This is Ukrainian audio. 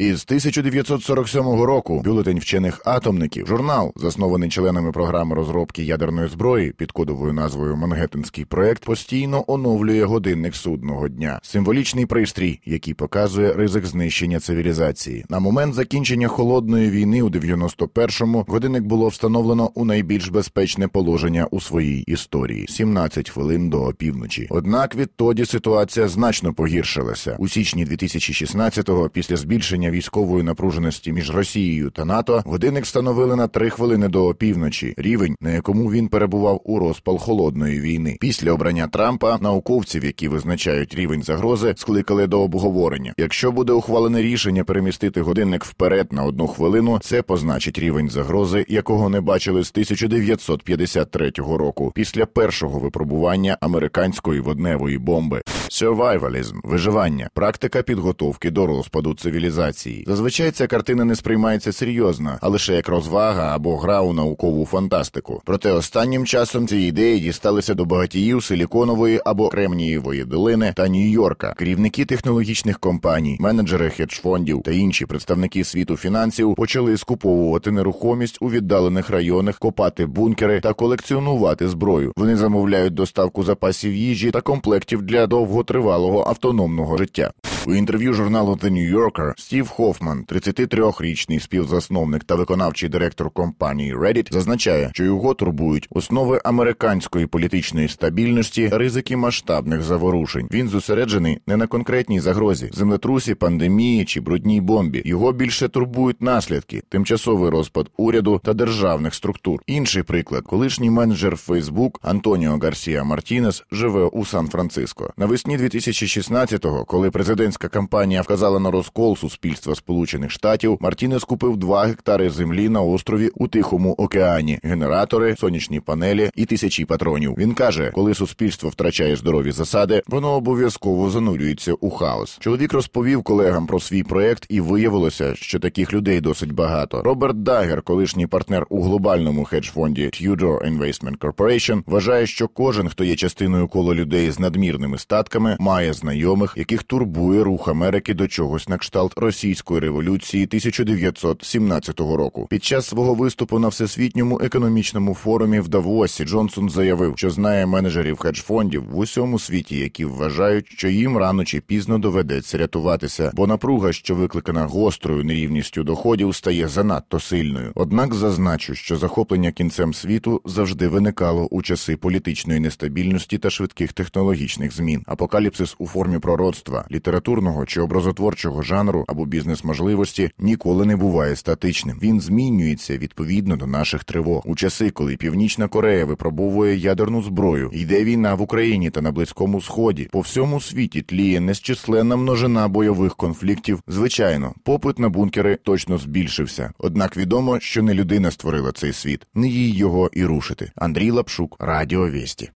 Із 1947 року бюлетень вчених атомників, журнал, заснований членами програми розробки ядерної зброї під кодовою назвою Мангеттенський проект, постійно оновлює годинник судного дня, символічний пристрій, який показує ризик знищення цивілізації. На момент закінчення холодної війни у 91-му годинник було встановлено у найбільш безпечне положення у своїй історії 17 хвилин до опівночі. Однак відтоді ситуація значно погіршилася у січні 2016-го, після збільшення військової напруженості між Росією та НАТО, годинник встановили на 3 хвилини до опівночі, рівень, на якому він перебував у розпал холодної війни. Після обрання Трампа науковців, які визначають рівень загрози, скликали до обговорення. Якщо буде ухвалене рішення перемістити годинник вперед на одну хвилину, це позначить рівень загрози, якого не бачили з 1953 року, після першого випробування американської водневої бомби. Survivalism – виживання, практика підготовки до розпаду цивілізації. Зазвичай ця картина не сприймається серйозно, а лише як розвага або гра у наукову фантастику. Проте останнім часом ці ідеї дісталися до багатіїв силіконової або кремнієвої долини та Нью-Йорка. Керівники технологічних компаній, менеджери хедж-фондів та інші представники світу фінансів почали скуповувати нерухомість у віддалених районах, копати бункери та колекціонувати зброю. Вони замовляють доставку запасів їжі та комплектів для довготривалого автономного життя. У інтерв'ю журналу The New Yorker Стів Хофман, 33-річний співзасновник та виконавчий директор компанії Reddit, зазначає, що його турбують основи американської політичної стабільності, ризики масштабних заворушень. Він зосереджений не на конкретній загрозі, землетрусі, пандемії чи брудній бомбі. Його більше турбують наслідки, тимчасовий розпад уряду та державних структур. Інший приклад, колишній менеджер Facebook Антоніо Гарсія Мартінес живе у Сан-Франциско. Навесні 2016-го, коли президентська кампанія вказала на розкол суспільства Сполучених Штатів, Мартінес купив 2 гектари землі на острові у Тихому океані, генератори, сонячні панелі і тисячі патронів. Він каже, коли суспільство втрачає здорові засади, воно обов'язково занурюється у хаос. Чоловік розповів колегам про свій проект, і виявилося, що таких людей досить багато. Роберт Дагер, колишній партнер у глобальному хедж-фонді Tudor Investment Corporation, вважає, що кожен, хто є частиною коло людей з надмірними статками, має знайомих, яких турбує рух Америки до чогось на кшталт російської революції 1917 року. Під час свого виступу на всесвітньому економічному форумі в Давосі Джонсон заявив, що знає менеджерів хедж-фондів в усьому світі, які вважають, що їм рано чи пізно доведеться рятуватися, бо напруга, що викликана гострою нерівністю доходів, стає занадто сильною. Однак зазначу, що захоплення кінцем світу завжди виникало у часи політичної нестабільності та швидких технологічних змін. Апокаліпсис у формі пророцтва, літературного чи образотворчого жанру або бізнес-можливості ніколи не буває статичним. Він змінюється відповідно до наших тривог. У часи, коли Північна Корея випробовує ядерну зброю, йде війна в Україні та на Близькому Сході. По всьому світі тліє незчисленна множина бойових конфліктів. Звичайно, попит на бункери точно збільшився. Однак відомо, що не людина створила цей світ, не їй його і рушити. Андрій Лапшук, Радіо Вісті.